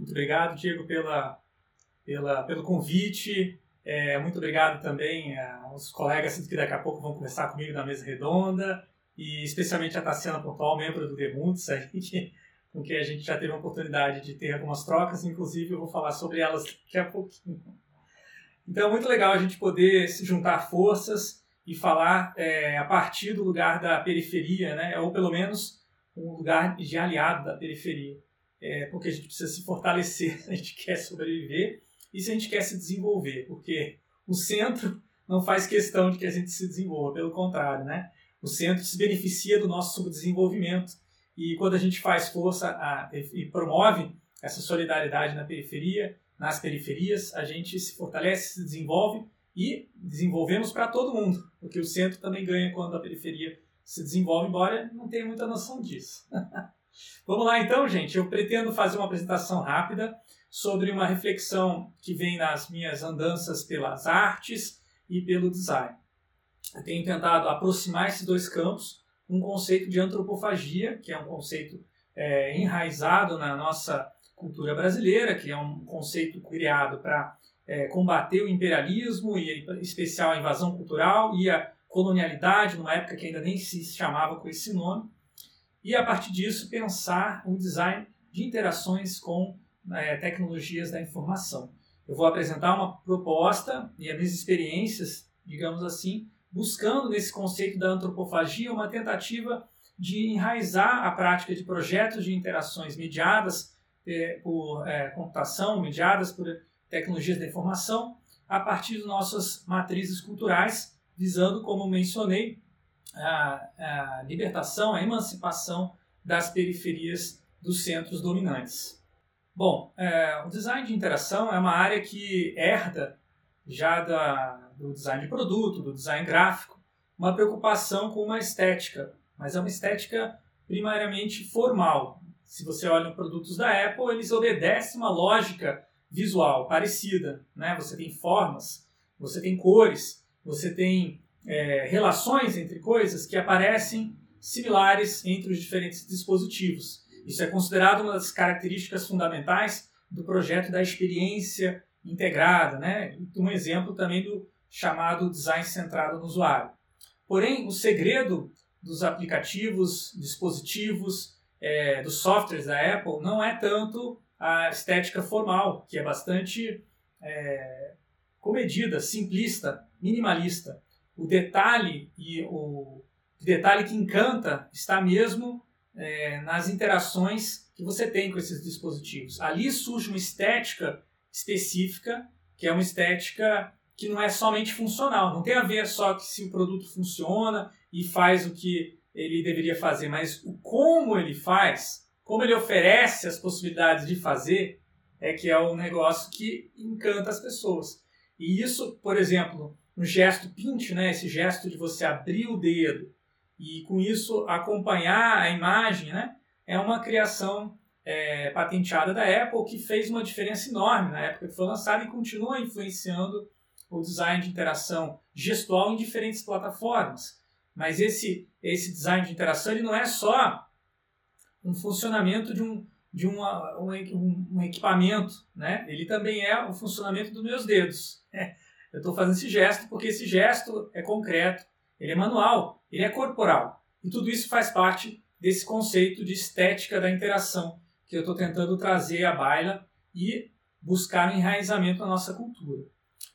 Muito obrigado, Diego, pela, pela, pelo convite. É, muito obrigado também aos colegas que daqui a pouco vão conversar comigo na mesa redonda, e especialmente a Tassiana Pontual, membro do Demundos, que, com quem a gente já teve a oportunidade de ter algumas trocas, inclusive eu vou falar sobre elas daqui a pouquinho. Então é muito legal a gente poder se juntar forças e falar é, a partir do lugar da periferia, né? ou pelo menos um lugar de aliado da periferia é, porque a gente precisa se fortalecer a gente quer sobreviver e se a gente quer se desenvolver, porque o centro não faz questão de que a gente se desenvolva, pelo contrário, né? O centro se beneficia do nosso subdesenvolvimento e quando a gente faz força a, e promove essa solidariedade na periferia, nas periferias, a gente se fortalece, se desenvolve e desenvolvemos para todo mundo, porque o centro também ganha quando a periferia se desenvolve, embora não tenha muita noção disso. Vamos lá então, gente. Eu pretendo fazer uma apresentação rápida sobre uma reflexão que vem nas minhas andanças pelas artes e pelo design. Eu tenho tentado aproximar esses dois campos com um conceito de antropofagia, que é um conceito é, enraizado na nossa cultura brasileira, que é um conceito criado para é, combater o imperialismo e, em especial, a invasão cultural e a colonialidade, numa época que ainda nem se chamava com esse nome e a partir disso pensar o design de interações com é, tecnologias da informação. Eu vou apresentar uma proposta e as minhas experiências, digamos assim, buscando nesse conceito da antropofagia uma tentativa de enraizar a prática de projetos de interações mediadas é, por é, computação, mediadas por tecnologias da informação, a partir de nossas matrizes culturais, visando, como mencionei, a, a libertação, a emancipação das periferias dos centros dominantes. Bom, é, o design de interação é uma área que herda já da, do design de produto, do design gráfico, uma preocupação com uma estética, mas é uma estética primariamente formal. Se você olha os produtos da Apple, eles obedecem uma lógica visual parecida. Né? Você tem formas, você tem cores, você tem é, relações entre coisas que aparecem similares entre os diferentes dispositivos. Isso é considerado uma das características fundamentais do projeto da experiência integrada, né? um exemplo também do chamado design centrado no usuário. Porém, o segredo dos aplicativos, dispositivos, é, dos softwares da Apple não é tanto a estética formal, que é bastante é, comedida, simplista, minimalista o detalhe e o detalhe que encanta está mesmo é, nas interações que você tem com esses dispositivos. Ali surge uma estética específica, que é uma estética que não é somente funcional, não tem a ver só que se o produto funciona e faz o que ele deveria fazer, mas o como ele faz, como ele oferece as possibilidades de fazer, é que é o negócio que encanta as pessoas. E isso, por exemplo, um gesto pinch, né, esse gesto de você abrir o dedo e com isso acompanhar a imagem, né, é uma criação é, patenteada da Apple que fez uma diferença enorme na época que foi lançada e continua influenciando o design de interação gestual em diferentes plataformas. Mas esse, esse design de interação ele não é só um funcionamento de um, de uma, um, um equipamento, né? ele também é o funcionamento dos meus dedos. Eu estou fazendo esse gesto porque esse gesto é concreto, ele é manual, ele é corporal. E tudo isso faz parte desse conceito de estética da interação que eu estou tentando trazer à baila e buscar um enraizamento na nossa cultura.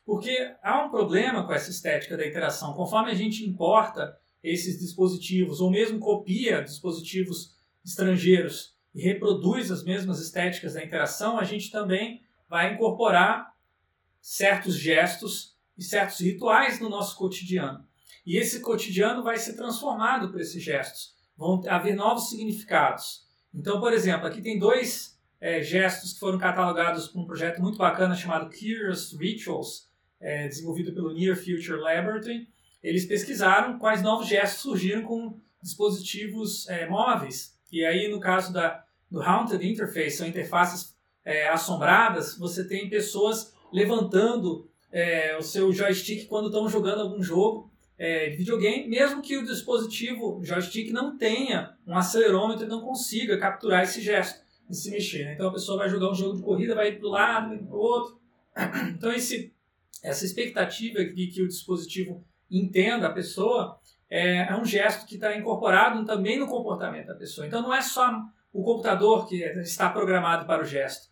Porque há um problema com essa estética da interação. Conforme a gente importa esses dispositivos, ou mesmo copia dispositivos estrangeiros e reproduz as mesmas estéticas da interação, a gente também vai incorporar certos gestos e certos rituais no nosso cotidiano. E esse cotidiano vai ser transformado por esses gestos. Vão haver novos significados. Então, por exemplo, aqui tem dois é, gestos que foram catalogados por um projeto muito bacana chamado Curious Rituals, é, desenvolvido pelo Near Future Laboratory. Eles pesquisaram quais novos gestos surgiram com dispositivos é, móveis. E aí, no caso da, do Haunted Interface, são interfaces é, assombradas, você tem pessoas levantando é, o seu joystick quando estão jogando algum jogo é, de videogame, mesmo que o dispositivo joystick não tenha um acelerômetro e não consiga capturar esse gesto. de se mexer. Né? Então a pessoa vai jogar um jogo de corrida, vai ir para o lado, vai para o outro. Então esse, essa expectativa de que o dispositivo entenda a pessoa é, é um gesto que está incorporado também no comportamento da pessoa. Então não é só o computador que está programado para o gesto.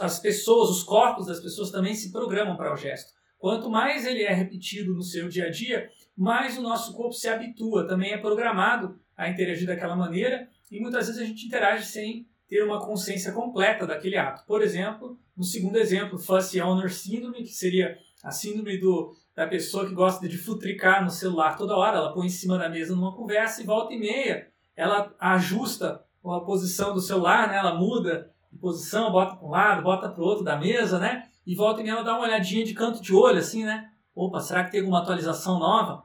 As pessoas, os corpos das pessoas também se programam para o gesto. Quanto mais ele é repetido no seu dia a dia, mais o nosso corpo se habitua, também é programado a interagir daquela maneira e muitas vezes a gente interage sem ter uma consciência completa daquele ato. Por exemplo, no segundo exemplo, Fussy Owner Syndrome, que seria a síndrome do, da pessoa que gosta de futricar no celular toda hora, ela põe em cima da mesa numa conversa e volta e meia, ela ajusta a posição do celular, né? ela muda de posição, bota para um lado, bota para o outro da mesa, né? E volta e meia dá uma olhadinha de canto de olho, assim, né? Opa, será que tem alguma atualização nova?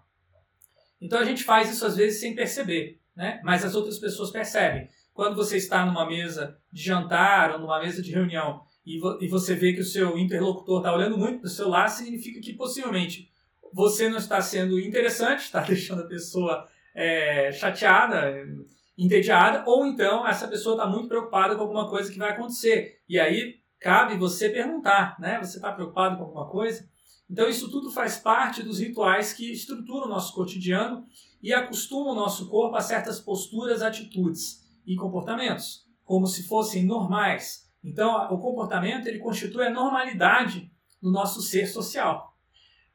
Então a gente faz isso às vezes sem perceber, né? Mas as outras pessoas percebem. Quando você está numa mesa de jantar ou numa mesa de reunião e, vo e você vê que o seu interlocutor está olhando muito para o celular, significa que possivelmente você não está sendo interessante, está deixando a pessoa é, chateada, entediada, ou então essa pessoa está muito preocupada com alguma coisa que vai acontecer. E aí cabe você perguntar, né? Você está preocupado com alguma coisa? Então isso tudo faz parte dos rituais que estruturam o nosso cotidiano e acostumam o nosso corpo a certas posturas, atitudes e comportamentos, como se fossem normais. Então o comportamento ele constitui a normalidade do nosso ser social.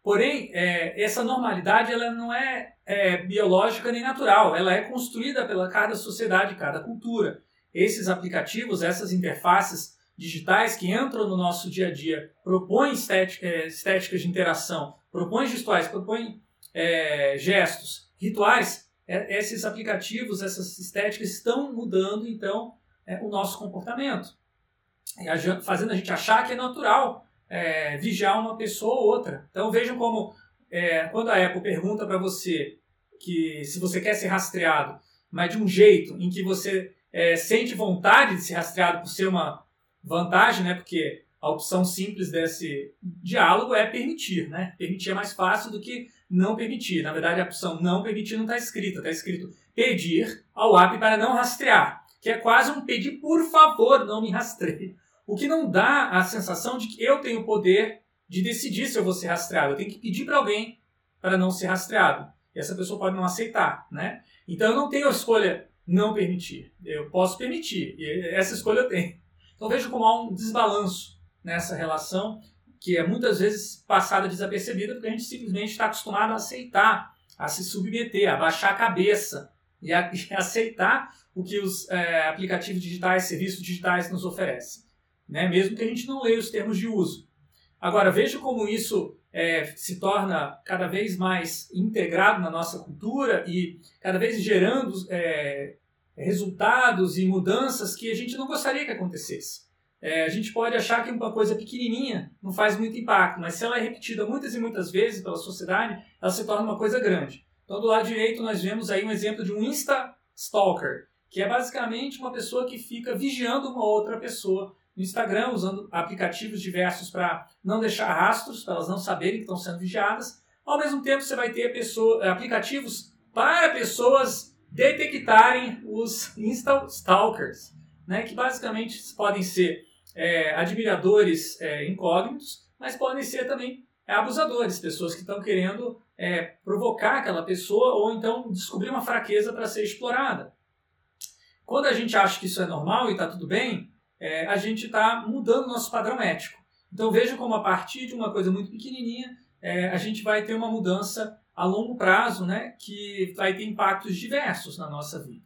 Porém, é, essa normalidade ela não é, é, biológica nem natural, ela é construída pela cada sociedade, cada cultura. Esses aplicativos, essas interfaces digitais que entram no nosso dia a dia, propõem estética, é, estéticas de interação, propõem gestuais, propõem é, gestos, rituais, é, esses aplicativos, essas estéticas estão mudando então o nosso comportamento, fazendo a gente achar que é natural é, vigiar uma pessoa ou outra. Então vejam como é, quando a Apple pergunta para você que se você quer ser rastreado, mas de um jeito em que você é, sente vontade de ser rastreado por ser uma vantagem, né? Porque a opção simples desse diálogo é permitir, né? Permitir é mais fácil do que não permitir. Na verdade, a opção não permitir não está escrita, está escrito pedir ao app para não rastrear, que é quase um pedir por favor, não me rastreie. O que não dá a sensação de que eu tenho o poder de decidir se eu vou ser rastreado. Eu tenho que pedir para alguém para não ser rastreado. E essa pessoa pode não aceitar, né? Então eu não tenho a escolha não permitir. Eu posso permitir. E essa escolha eu tenho. Então vejo como há um desbalanço nessa relação que é muitas vezes passada desapercebida porque a gente simplesmente está acostumado a aceitar, a se submeter, a baixar a cabeça e a, aceitar o que os é, aplicativos digitais, serviços digitais nos oferecem né? mesmo que a gente não leia os termos de uso. Agora, veja como isso é, se torna cada vez mais integrado na nossa cultura e cada vez gerando é, resultados e mudanças que a gente não gostaria que acontecesse. É, a gente pode achar que uma coisa pequenininha não faz muito impacto, mas se ela é repetida muitas e muitas vezes pela sociedade, ela se torna uma coisa grande. Então, do lado direito, nós vemos aí um exemplo de um Insta Stalker, que é basicamente uma pessoa que fica vigiando uma outra pessoa no Instagram, usando aplicativos diversos para não deixar rastros, para elas não saberem que estão sendo vigiadas. Ao mesmo tempo, você vai ter pessoa, aplicativos para pessoas detectarem os Insta Stalkers, né, que basicamente podem ser é, admiradores é, incógnitos, mas podem ser também abusadores, pessoas que estão querendo é, provocar aquela pessoa ou então descobrir uma fraqueza para ser explorada. Quando a gente acha que isso é normal e está tudo bem, é, a gente está mudando o nosso padrão ético. Então veja como a partir de uma coisa muito pequenininha, é, a gente vai ter uma mudança a longo prazo, né, que vai ter impactos diversos na nossa vida.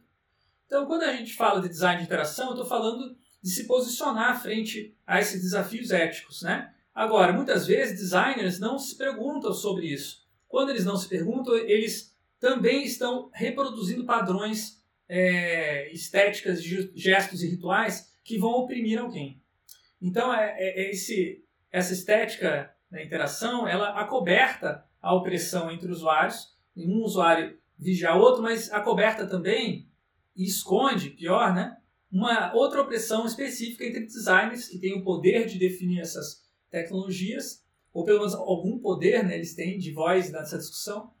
Então, quando a gente fala de design de interação, eu estou falando de se posicionar frente a esses desafios éticos, né? Agora, muitas vezes designers não se perguntam sobre isso. Quando eles não se perguntam, eles também estão reproduzindo padrões é, estéticas, gestos e rituais que vão oprimir alguém. Então, é, é, é esse, essa estética da interação, ela acoberta a opressão entre usuários, um usuário vigiar outro, mas acoberta também e esconde, pior, né? Uma outra opressão específica entre designers que têm o poder de definir essas tecnologias, ou pelo menos algum poder né, eles têm de voz nessa discussão,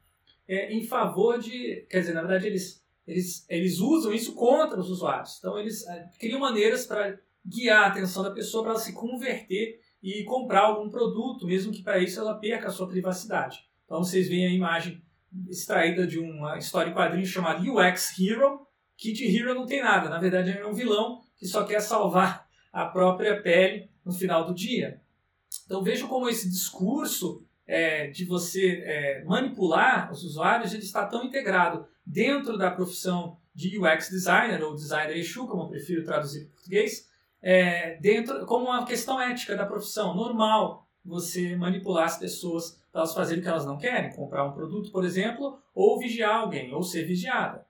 é, em favor de. Quer dizer, na verdade, eles eles, eles usam isso contra os usuários. Então, eles é, criam maneiras para guiar a atenção da pessoa para ela se converter e comprar algum produto, mesmo que para isso ela perca a sua privacidade. Então, vocês veem a imagem extraída de uma história em quadrinhos chamada UX Hero, que de hero não tem nada, na verdade é um vilão que só quer salvar a própria pele no final do dia. Então vejam como esse discurso é, de você é, manipular os usuários ele está tão integrado dentro da profissão de UX designer ou designer eixo, como eu prefiro traduzir para português, é, dentro como uma questão ética da profissão normal você manipular as pessoas para elas fazerem o que elas não querem, comprar um produto, por exemplo, ou vigiar alguém, ou ser vigiada.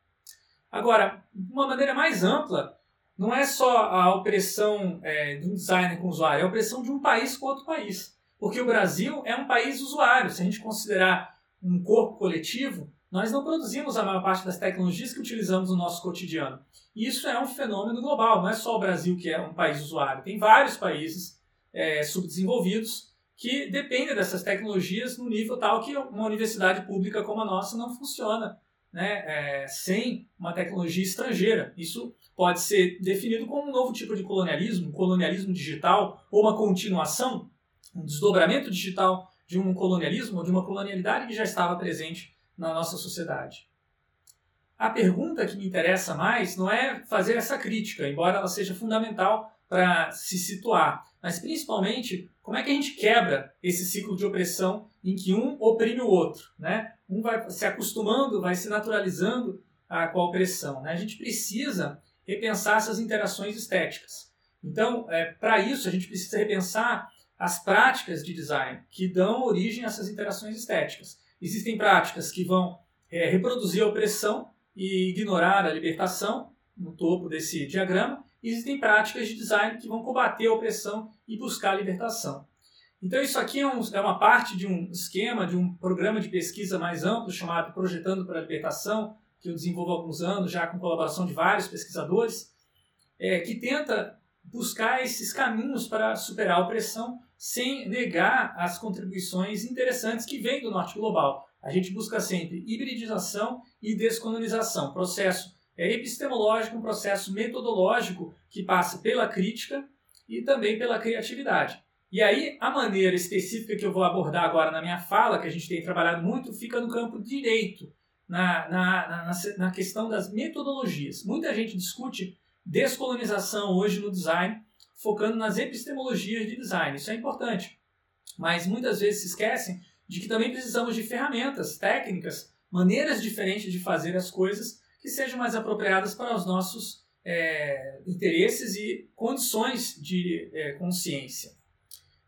Agora, de uma maneira mais ampla, não é só a opressão é, de um designer com o usuário, é a opressão de um país com outro país. Porque o Brasil é um país usuário. Se a gente considerar um corpo coletivo, nós não produzimos a maior parte das tecnologias que utilizamos no nosso cotidiano. E isso é um fenômeno global, não é só o Brasil que é um país usuário. Tem vários países é, subdesenvolvidos que dependem dessas tecnologias no nível tal que uma universidade pública como a nossa não funciona né, é, sem uma tecnologia estrangeira. Isso pode ser definido como um novo tipo de colonialismo, um colonialismo digital, ou uma continuação, um desdobramento digital de um colonialismo ou de uma colonialidade que já estava presente na nossa sociedade. A pergunta que me interessa mais não é fazer essa crítica, embora ela seja fundamental para se situar, mas principalmente como é que a gente quebra esse ciclo de opressão em que um oprime o outro, né? Um vai se acostumando, vai se naturalizando a, com a opressão. Né? A gente precisa repensar essas interações estéticas. Então, é, para isso, a gente precisa repensar as práticas de design que dão origem a essas interações estéticas. Existem práticas que vão é, reproduzir a opressão e ignorar a libertação, no topo desse diagrama, existem práticas de design que vão combater a opressão e buscar a libertação. Então, isso aqui é, um, é, uma parte de um esquema, de um programa de pesquisa mais amplo chamado Projetando para a Libertação, que eu desenvolvo há alguns anos, já com colaboração de vários pesquisadores, é, que tenta buscar esses caminhos para superar a opressão sem negar as contribuições interessantes que vêm do norte global. A gente busca sempre hibridização e descolonização, processo é epistemológico, um processo metodológico que passa pela crítica e também pela criatividade. E aí, a maneira específica que eu vou abordar agora na minha fala, que a gente tem trabalhado muito, fica no campo direito, na, na, na, na questão das metodologias. Muita gente discute descolonização hoje no design, focando nas epistemologias de design. Isso é importante. Mas muitas vezes se esquecem de que também precisamos de ferramentas, técnicas, maneiras diferentes de fazer as coisas que sejam mais apropriadas para os nossos é, interesses e condições de é, consciência.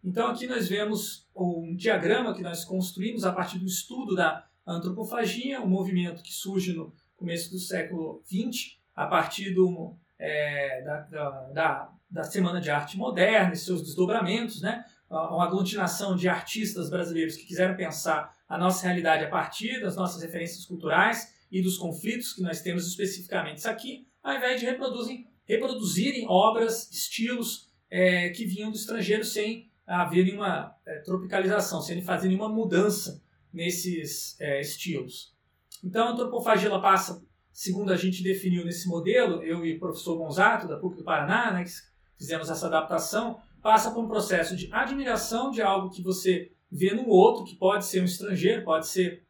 Então aqui nós vemos um diagrama que nós construímos a partir do estudo da antropofagia, um movimento que surge no começo do século XX, a partir do, é, da, da, da, Semana de Arte Moderna e seus desdobramentos, né? uma aglutinação de artistas brasileiros que quiseram pensar a nossa realidade a partir das nossas referências culturais e dos conflitos que nós temos especificamente aqui, ao invés de reproduzirem, reproduzirem obras, estilos é, que vinham do estrangeiro sem haver nenhuma é, tropicalização, sem fazer nenhuma mudança nesses é, estilos. Então, a antropofagia passa, segundo a gente definiu nesse modelo, eu e o professor Gonzato, da PUC do Paraná, né, que fizemos essa adaptação, passa por um processo de admiração de algo que você vê no outro, que pode ser um estrangeiro, pode ser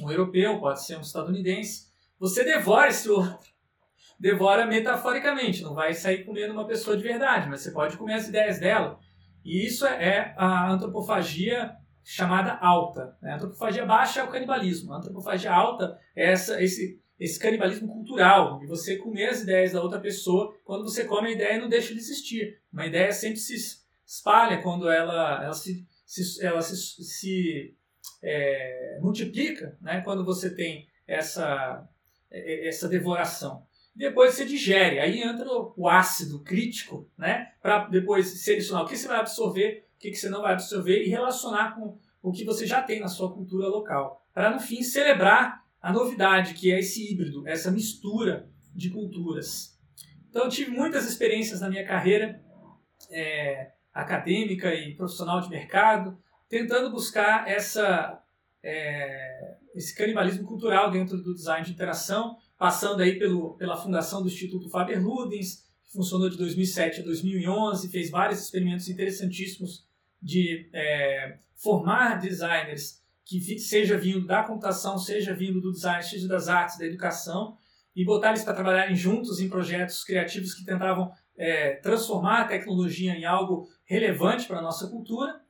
um europeu, pode ser um estadunidense. Você devora esse outro. Devora metaforicamente, não vai sair comendo uma pessoa de verdade, mas você pode comer as ideias dela. E isso é a antropofagia chamada alta. Né? A antropofagia baixa é o canibalismo. A antropofagia alta é essa, esse, esse canibalismo cultural, de você comer as ideias da outra pessoa. Quando você come a ideia, não deixa de existir. Uma ideia sempre se espalha quando ela, ela se, se ela se, se é, multiplica, né? quando você tem essa, essa devoração depois você digere. Aí entra o ácido crítico, né? Para depois selecionar o que você vai absorver, o que você não vai absorver e relacionar com o que você já tem na sua cultura local. Para no fim celebrar a novidade, que é esse híbrido, essa mistura de culturas. Então eu tive muitas experiências na minha carreira é, acadêmica e profissional de mercado, tentando buscar essa, é, esse canibalismo cultural dentro do design de interação passando aí pelo, pela fundação do Instituto Faber-Ludens, que funcionou de 2007 a 2011, fez vários experimentos interessantíssimos de é, formar designers que seja vindo da computação, seja vindo do design, seja das artes, da educação, e botar eles para trabalharem juntos em projetos criativos que tentavam é, transformar a tecnologia em algo relevante para a nossa cultura.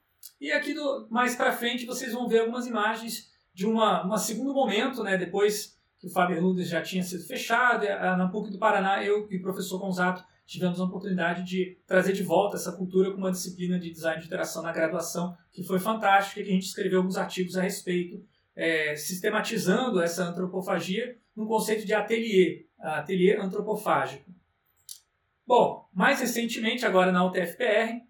E aqui do, mais para frente vocês vão ver algumas imagens de uma, um segundo momento, né, depois que o Faber Ludes já tinha sido fechado, na PUC do Paraná, eu e o professor Gonzato tivemos a oportunidade de trazer de volta essa cultura com uma disciplina de design de interação na graduação, que foi fantástica, que a gente escreveu alguns artigos a respeito, é, sistematizando essa antropofagia no conceito de ateliê, ateliê antropofágico. Bom, mais recentemente, agora na UTFPR,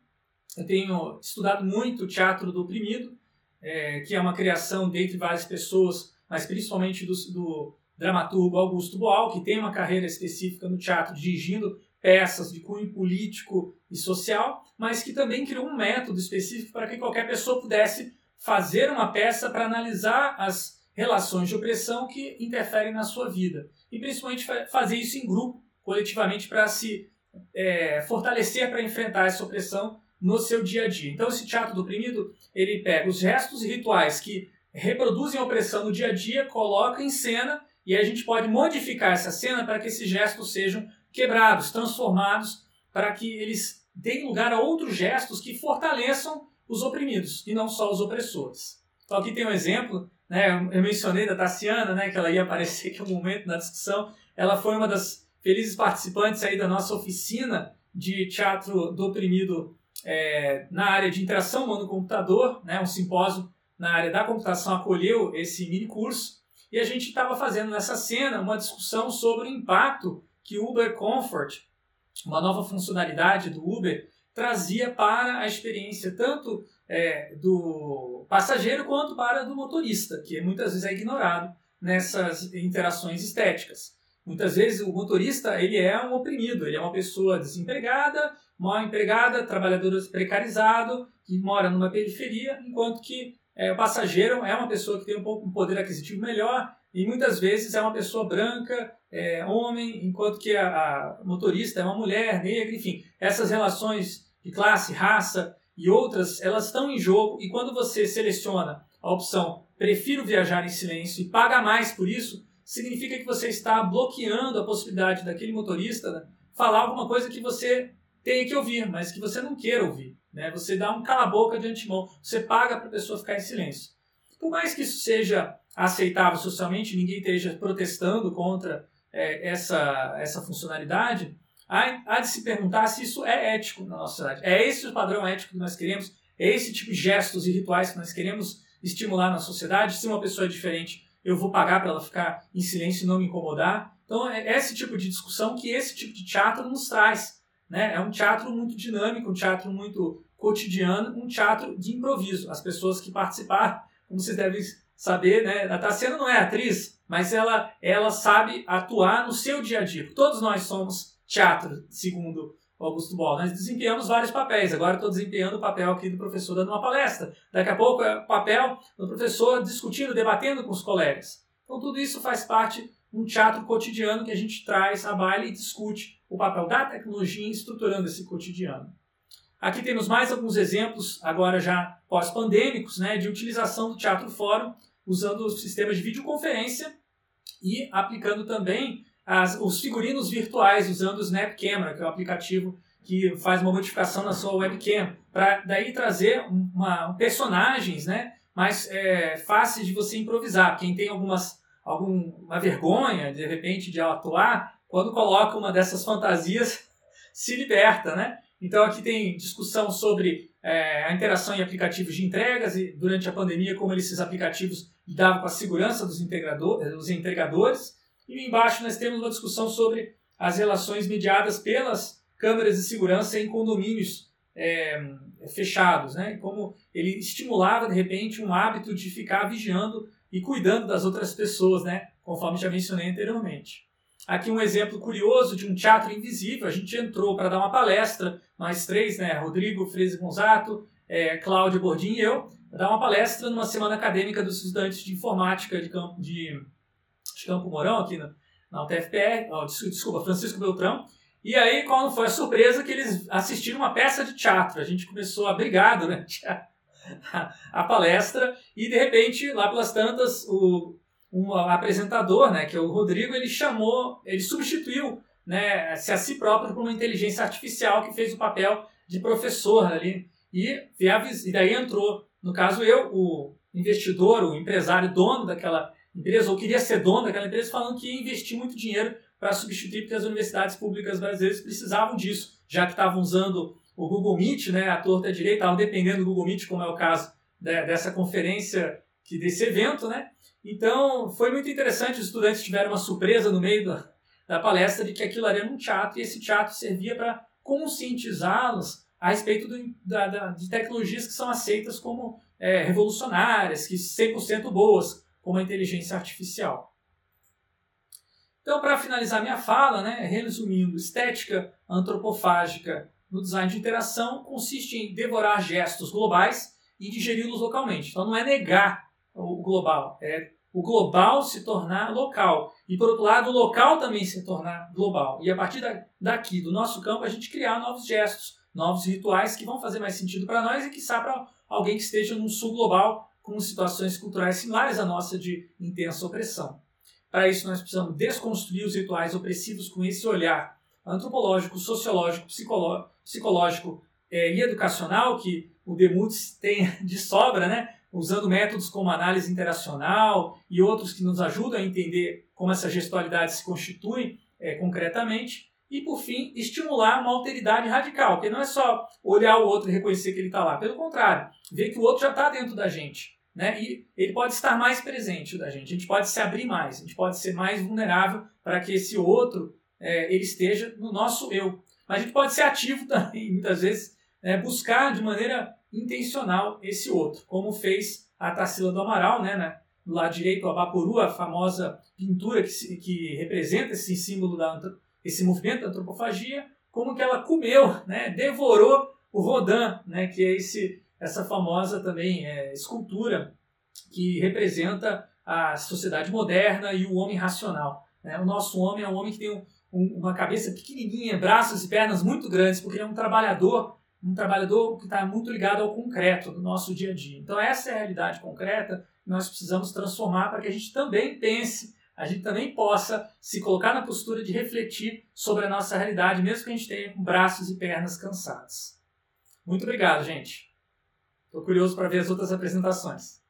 eu tenho estudado muito o teatro do oprimido, é, que é uma criação dentre várias pessoas, mas principalmente do, do dramaturgo Augusto Boal, que tem uma carreira específica no teatro, dirigindo peças de cunho político e social, mas que também criou um método específico para que qualquer pessoa pudesse fazer uma peça para analisar as relações de opressão que interferem na sua vida. E principalmente fazer isso em grupo, coletivamente, para se é, fortalecer para enfrentar essa opressão no seu dia a dia. Então, esse teatro do oprimido, ele pega os restos e rituais que reproduzem a opressão no dia a dia, coloca em cena e a gente pode modificar essa cena para que esses gestos sejam quebrados, transformados, para que eles deem lugar a outros gestos que fortaleçam os oprimidos e não só os opressores. Então aqui tem um exemplo, né, eu mencionei da Tassiana, né, que ela ia aparecer aqui um momento na discussão, ela foi uma das felizes participantes aí da nossa oficina de teatro do oprimido é, na área de interação humano-computador, né, um simpósio na área da computação acolheu esse mini curso, e a gente estava fazendo nessa cena uma discussão sobre o impacto que o Uber Comfort, uma nova funcionalidade do Uber, trazia para a experiência tanto é, do passageiro quanto para do motorista, que muitas vezes é ignorado nessas interações estéticas. Muitas vezes o motorista ele é um oprimido, ele é uma pessoa desempregada, mal empregada, trabalhador precarizado, que mora numa periferia, enquanto que é, o passageiro é uma pessoa que tem um pouco um poder aquisitivo melhor e muitas vezes é uma pessoa branca, é, homem, enquanto que a, a, motorista é uma mulher, negra, enfim. Essas relações de classe, raça e outras, elas estão em jogo e quando você seleciona a opção prefiro viajar em silêncio e paga mais por isso, significa que você está bloqueando a possibilidade daquele motorista né, falar alguma coisa que você tem que ouvir, mas que você não queira ouvir. Né? Você dá um cala-boca de antemão, você paga para a pessoa ficar em silêncio. Por mais que isso seja aceitável socialmente, ninguém esteja protestando contra é, essa, essa funcionalidade, há, há de se perguntar se isso é ético na nossa sociedade. É esse o padrão ético que nós queremos? É esse tipo de gestos e rituais que nós queremos estimular na sociedade? Se uma pessoa é diferente, eu vou pagar para ela ficar em silêncio e não me incomodar? Então, é esse tipo de discussão que esse tipo de teatro nos traz. Né? É um teatro muito dinâmico, um teatro muito cotidiano, um teatro de improviso. As pessoas que participaram, como vocês devem saber, né? A Tassiana não é atriz, mas ela, ela sabe atuar no seu dia a dia. Todos nós somos teatro, segundo Augusto Boll. Nós desempenhamos vários papéis. Agora estou desempenhando o papel aqui do professor dando uma palestra. Daqui a pouco é o papel do professor discutindo, debatendo com os colegas. Então tudo isso faz parte de um teatro cotidiano que a gente traz a baile e discute o papel da tecnologia estruturando esse cotidiano. Aqui temos mais alguns exemplos, agora já pós-pandêmicos, né, de utilização do Teatro Fórum, usando sistemas de videoconferência e aplicando também as, os figurinos virtuais, usando o Snap Camera, que é o aplicativo que faz uma modificação na sua webcam, para daí trazer uma, personagens né, mais é, fáceis de você improvisar. Quem tem algumas, alguma vergonha, de repente, de atuar, quando coloca uma dessas fantasias, se liberta, né? Então aqui tem discussão sobre é, a interação em aplicativos de entregas e durante a pandemia como esses aplicativos lidavam com a segurança dos, dos entregadores. E embaixo nós temos uma discussão sobre as relações mediadas pelas câmeras de segurança em condomínios é, fechados, né? Como ele estimulava de repente um hábito de ficar vigiando e cuidando das outras pessoas, né? Conforme já mencionei anteriormente. Aqui um exemplo curioso de um teatro invisível. A gente entrou para dar uma palestra, nós três, né? Rodrigo, Freze Gonzato, é, Cláudio Bordim e eu, dar uma palestra numa semana acadêmica dos estudantes de informática de Campo, de, de Campo Mourão, aqui na, na UTFPR, oh, desculpa, Francisco Beltrão. E aí, qual foi a surpresa? Que eles assistiram uma peça de teatro. A gente começou a a, a, a palestra e, de repente, lá pelas tantas, o, um apresentador, né, que é o Rodrigo, ele chamou, ele substituiu né, se a si próprio por uma inteligência artificial que fez o papel de professor ali. E, e daí entrou, no caso eu, o investidor, o empresário, dono daquela empresa, ou queria ser dono daquela empresa, falando que ia investir muito dinheiro para substituir, porque as universidades públicas brasileiras precisavam disso, já que estavam usando o Google Meet, né, a torta direita, estavam dependendo do Google Meet, como é o caso dessa conferência, que desse evento, né? Então, foi muito interessante, os estudantes tiveram uma surpresa no meio da, da palestra de que aquilo era um teatro, e esse teatro servia para conscientizá-los a respeito do, da, da, de tecnologias que são aceitas como é, revolucionárias, que 100% boas, como a inteligência artificial. Então, para finalizar minha fala, né, resumindo, estética antropofágica no design de interação consiste em devorar gestos globais e digeri-los localmente. Então, não é negar o global, é o global se tornar local. E, por outro lado, o local também se tornar global. E a partir daqui, do nosso campo, a gente criar novos gestos, novos rituais que vão fazer mais sentido para nós e, que para alguém que esteja num sul global com situações culturais similares à nossa de intensa opressão. Para isso, nós precisamos desconstruir os rituais opressivos com esse olhar antropológico, sociológico, psicológico é, e educacional que o Demuts tem de sobra, né? Usando métodos como análise interacional e outros que nos ajudam a entender como essa gestualidade se constitui é, concretamente. E, por fim, estimular uma alteridade radical, que não é só olhar o outro e reconhecer que ele está lá. Pelo contrário, ver que o outro já está dentro da gente. Né? E ele pode estar mais presente da gente, a gente pode se abrir mais, a gente pode ser mais vulnerável para que esse outro é, ele esteja no nosso eu. Mas a gente pode ser ativo também, muitas vezes, né? buscar de maneira intencional esse outro, como fez a Tarsila do Amaral, né, né, do lado direito, a Bapuru, a famosa pintura que, que representa esse símbolo, da, esse movimento da antropofagia, como que ela comeu, né, devorou o Rodin, né, que é esse, essa famosa também é, escultura que representa a sociedade moderna e o homem racional. Né? O nosso homem é um homem que tem um, um, uma cabeça pequenininha, braços e pernas muito grandes, porque ele é um trabalhador um trabalhador que está muito ligado ao concreto do nosso dia a dia. Então, essa é a realidade concreta que nós precisamos transformar para que a gente também pense, a gente também possa se colocar na postura de refletir sobre a nossa realidade, mesmo que a gente tenha braços e pernas cansados. Muito obrigado, gente. Estou curioso para ver as outras apresentações.